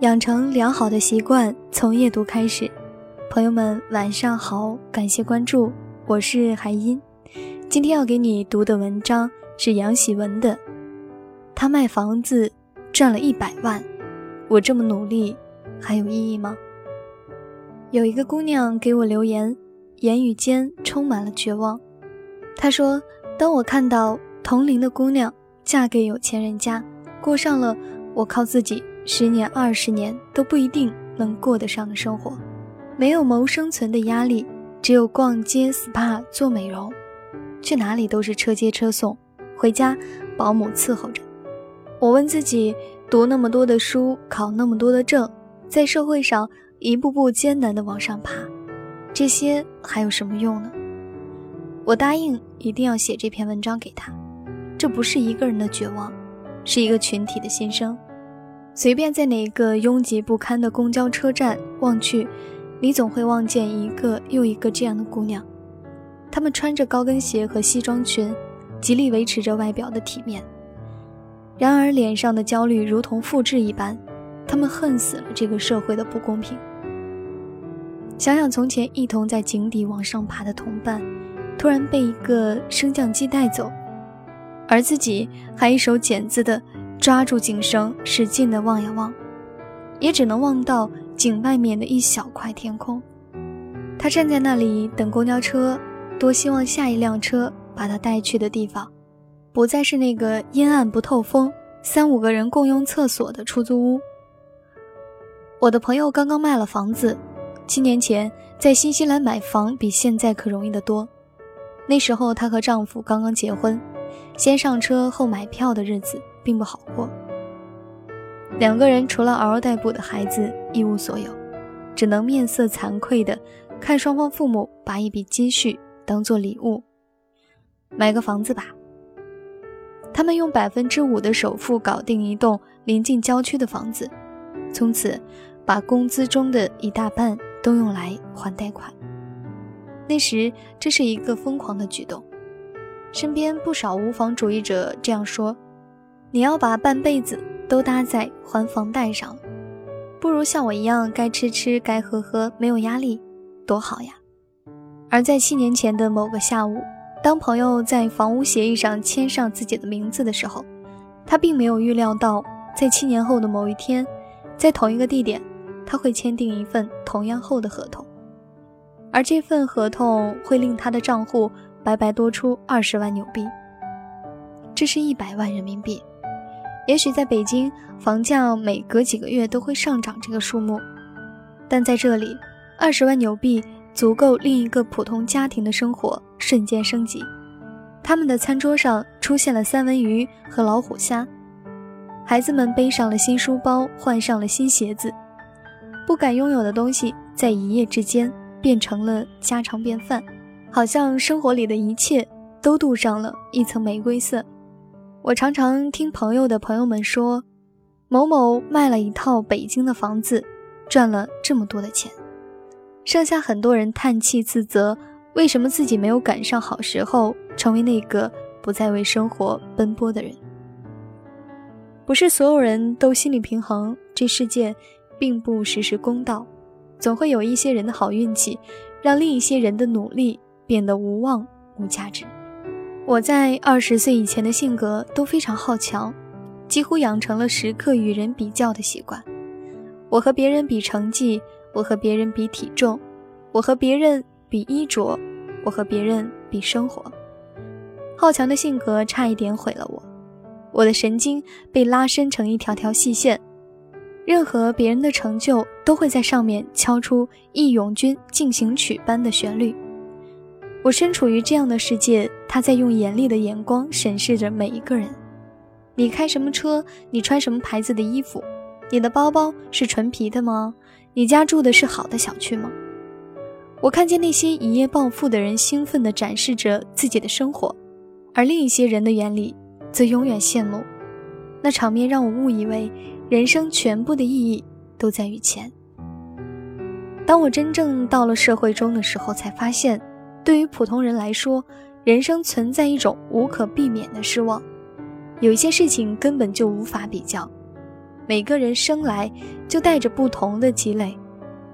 养成良好的习惯，从夜读开始。朋友们，晚上好，感谢关注，我是海音。今天要给你读的文章是杨喜文的。他卖房子赚了一百万，我这么努力还有意义吗？有一个姑娘给我留言，言语间充满了绝望。她说：“当我看到同龄的姑娘嫁给有钱人家，过上了我靠自己。”十年、二十年都不一定能过得上的生活，没有谋生存的压力，只有逛街、SPA、做美容，去哪里都是车接车送，回家保姆伺候着。我问自己：读那么多的书，考那么多的证，在社会上一步步艰难地往上爬，这些还有什么用呢？我答应一定要写这篇文章给他。这不是一个人的绝望，是一个群体的心声。随便在哪个拥挤不堪的公交车站望去，你总会望见一个又一个这样的姑娘。她们穿着高跟鞋和西装裙，极力维持着外表的体面。然而脸上的焦虑如同复制一般，她们恨死了这个社会的不公平。想想从前一同在井底往上爬的同伴，突然被一个升降机带走，而自己还一手剪子的。抓住井绳，使劲地望呀望，也只能望到井外面的一小块天空。他站在那里等公交车，多希望下一辆车把他带去的地方，不再是那个阴暗不透风、三五个人共用厕所的出租屋。我的朋友刚刚卖了房子，七年前在新西兰买房比现在可容易得多。那时候她和丈夫刚刚结婚，先上车后买票的日子。并不好过。两个人除了嗷嗷待哺的孩子一无所有，只能面色惭愧的看双方父母把一笔积蓄当做礼物，买个房子吧。他们用百分之五的首付搞定一栋临近郊区的房子，从此把工资中的一大半都用来还贷款。那时这是一个疯狂的举动，身边不少无房主义者这样说。你要把半辈子都搭在还房贷上，不如像我一样该吃吃该喝喝，没有压力，多好呀！而在七年前的某个下午，当朋友在房屋协议上签上自己的名字的时候，他并没有预料到，在七年后的某一天，在同一个地点，他会签订一份同样厚的合同，而这份合同会令他的账户白白多出二十万纽币，这是一百万人民币。也许在北京，房价每隔几个月都会上涨这个数目，但在这里，二十万纽币足够另一个普通家庭的生活瞬间升级。他们的餐桌上出现了三文鱼和老虎虾，孩子们背上了新书包，换上了新鞋子，不敢拥有的东西在一夜之间变成了家常便饭，好像生活里的一切都镀上了一层玫瑰色。我常常听朋友的朋友们说，某某卖了一套北京的房子，赚了这么多的钱。剩下很多人叹气自责，为什么自己没有赶上好时候，成为那个不再为生活奔波的人？不是所有人都心理平衡，这世界并不时时公道，总会有一些人的好运气，让另一些人的努力变得无望无价值。我在二十岁以前的性格都非常好强，几乎养成了时刻与人比较的习惯。我和别人比成绩，我和别人比体重，我和别人比衣着，我和别人比生活。好强的性格差一点毁了我，我的神经被拉伸成一条条细线，任何别人的成就都会在上面敲出《义勇军进行曲》般的旋律。我身处于这样的世界，他在用严厉的眼光审视着每一个人。你开什么车？你穿什么牌子的衣服？你的包包是纯皮的吗？你家住的是好的小区吗？我看见那些一夜暴富的人兴奋地展示着自己的生活，而另一些人的眼里则永远羡慕。那场面让我误以为人生全部的意义都在于钱。当我真正到了社会中的时候，才发现。对于普通人来说，人生存在一种无可避免的失望，有一些事情根本就无法比较。每个人生来就带着不同的积累，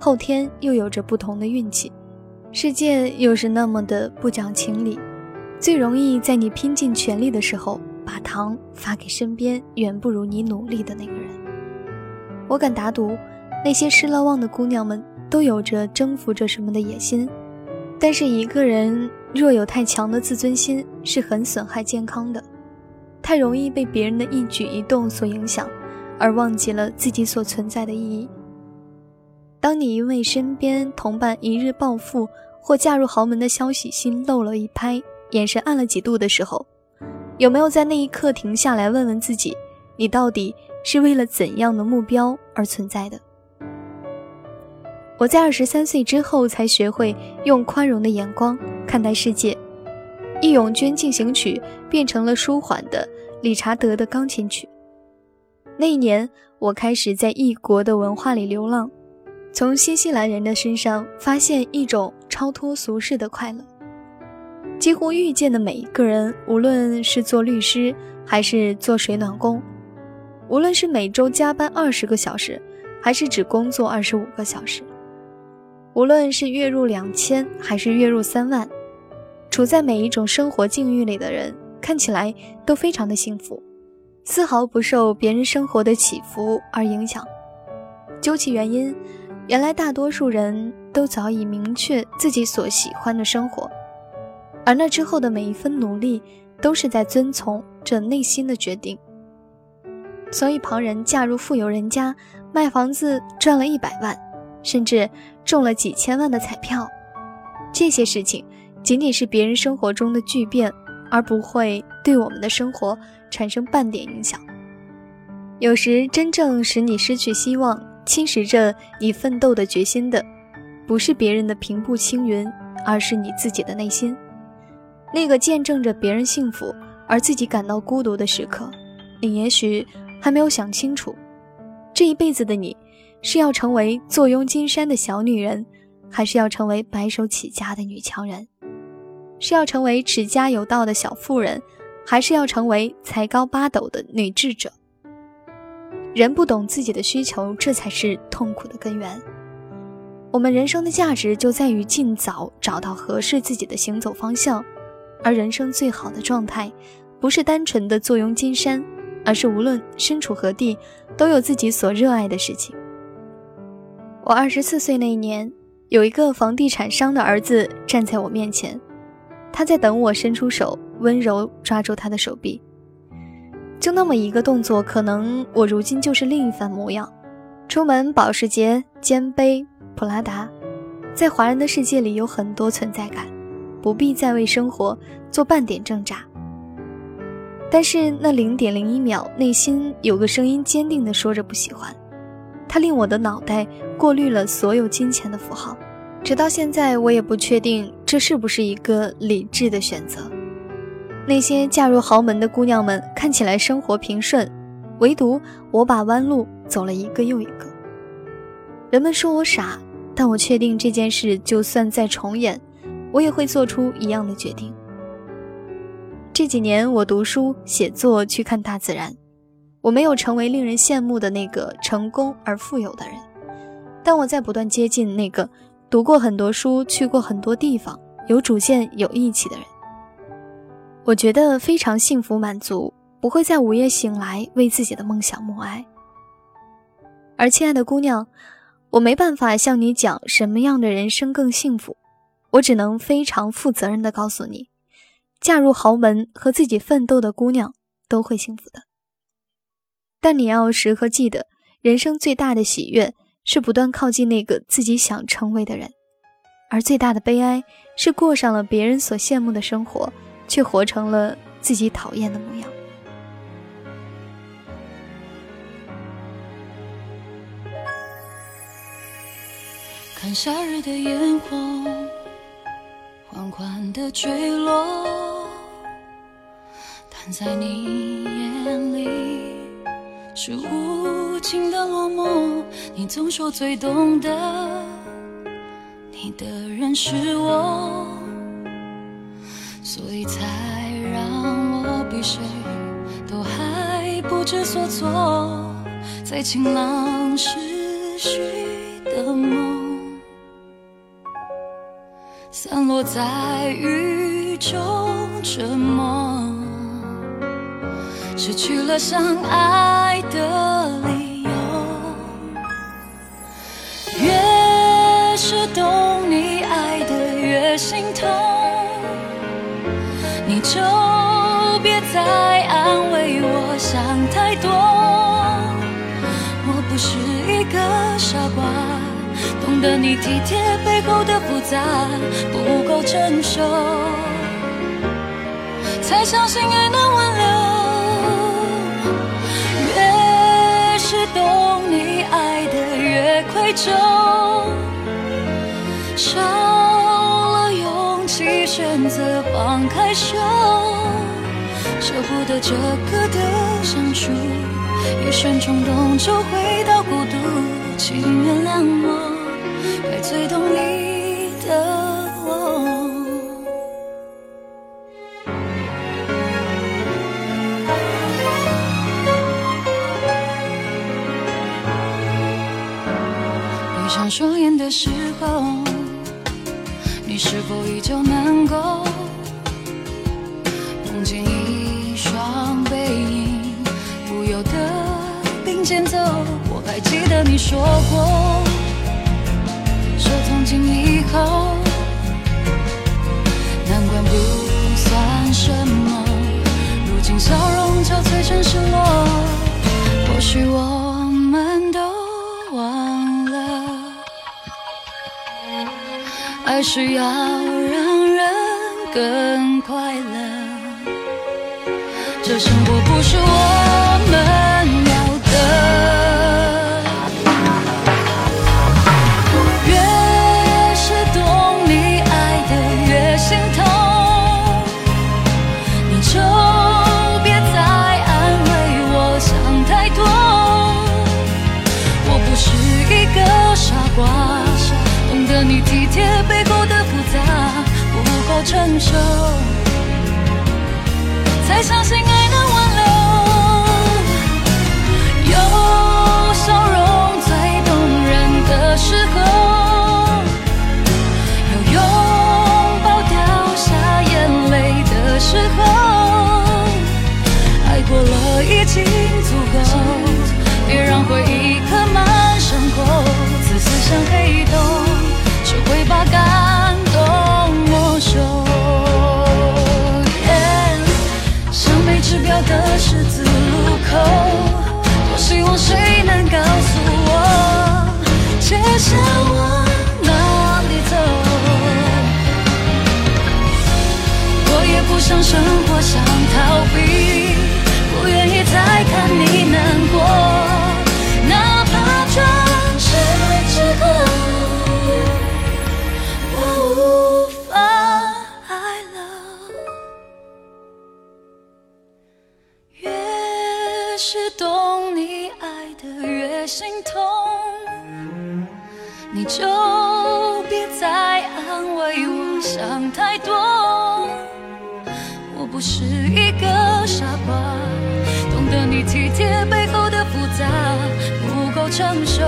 后天又有着不同的运气。世界又是那么的不讲情理，最容易在你拼尽全力的时候，把糖发给身边远不如你努力的那个人。我敢打赌，那些失了望的姑娘们都有着征服着什么的野心。但是一个人若有太强的自尊心，是很损害健康的，太容易被别人的一举一动所影响，而忘记了自己所存在的意义。当你因为身边同伴一日暴富或嫁入豪门的消息心漏了一拍，眼神暗了几度的时候，有没有在那一刻停下来问问自己，你到底是为了怎样的目标而存在的？我在二十三岁之后才学会用宽容的眼光看待世界，《义勇军进行曲》变成了舒缓的理查德的钢琴曲。那一年，我开始在异国的文化里流浪。从新西兰人的身上发现一种超脱俗世的快乐。几乎遇见的每一个人，无论是做律师还是做水暖工，无论是每周加班二十个小时，还是只工作二十五个小时，无论是月入两千还是月入三万，处在每一种生活境遇里的人，看起来都非常的幸福，丝毫不受别人生活的起伏而影响。究其原因。原来大多数人都早已明确自己所喜欢的生活，而那之后的每一分努力，都是在遵从这内心的决定。所以旁人嫁入富有人家，卖房子赚了一百万，甚至中了几千万的彩票，这些事情仅仅是别人生活中的巨变，而不会对我们的生活产生半点影响。有时真正使你失去希望。侵蚀着你奋斗的决心的，不是别人的平步青云，而是你自己的内心。那个见证着别人幸福而自己感到孤独的时刻，你也许还没有想清楚，这一辈子的你，是要成为坐拥金山的小女人，还是要成为白手起家的女强人？是要成为持家有道的小妇人，还是要成为才高八斗的女智者？人不懂自己的需求，这才是痛苦的根源。我们人生的价值就在于尽早找到合适自己的行走方向，而人生最好的状态，不是单纯的坐拥金山，而是无论身处何地，都有自己所热爱的事情。我二十四岁那一年，有一个房地产商的儿子站在我面前，他在等我伸出手，温柔抓住他的手臂。就那么一个动作，可能我如今就是另一番模样。出门，保时捷、肩背、普拉达，在华人的世界里有很多存在感，不必再为生活做半点挣扎。但是那零点零一秒，内心有个声音坚定地说着不喜欢，它令我的脑袋过滤了所有金钱的符号，直到现在，我也不确定这是不是一个理智的选择。那些嫁入豪门的姑娘们看起来生活平顺，唯独我把弯路走了一个又一个。人们说我傻，但我确定这件事就算再重演，我也会做出一样的决定。这几年我读书、写作，去看大自然，我没有成为令人羡慕的那个成功而富有的人，但我在不断接近那个读过很多书、去过很多地方、有主见、有义气的人。我觉得非常幸福满足，不会在午夜醒来为自己的梦想默哀。而亲爱的姑娘，我没办法向你讲什么样的人生更幸福，我只能非常负责任地告诉你，嫁入豪门和自己奋斗的姑娘都会幸福的。但你要时刻记得，人生最大的喜悦是不断靠近那个自己想成为的人，而最大的悲哀是过上了别人所羡慕的生活。却活成了自己讨厌的模样。看夏日的烟火，缓缓的坠落，但在你眼里是无情的落寞。你总说最懂得你的人是我。所以才让我比谁都还不知所措，在晴朗时许的梦，散落在雨中沉默，失去了相爱的理由。越是懂你爱的越心痛，你就别再安慰我想太多。我不是一个傻瓜，懂得你体贴背后的复杂，不够成熟，才相信爱能越愧疚，少了勇气选择放开手，舍不得这个的相处。一瞬冲动就回到孤独，请原谅我，该最懂你闭上双眼的时候，你是否依旧能够梦见一双背影？不由得并肩走，我还记得你说过，说从今以后，还是要让人更快乐。这生活不是我们要的。越是懂你爱的越心疼，不够成熟，才相信爱能挽留。多希望谁能告诉我，揭晓。你就别再安慰我想太多。我不是一个傻瓜，懂得你体贴背后的复杂，不够成熟，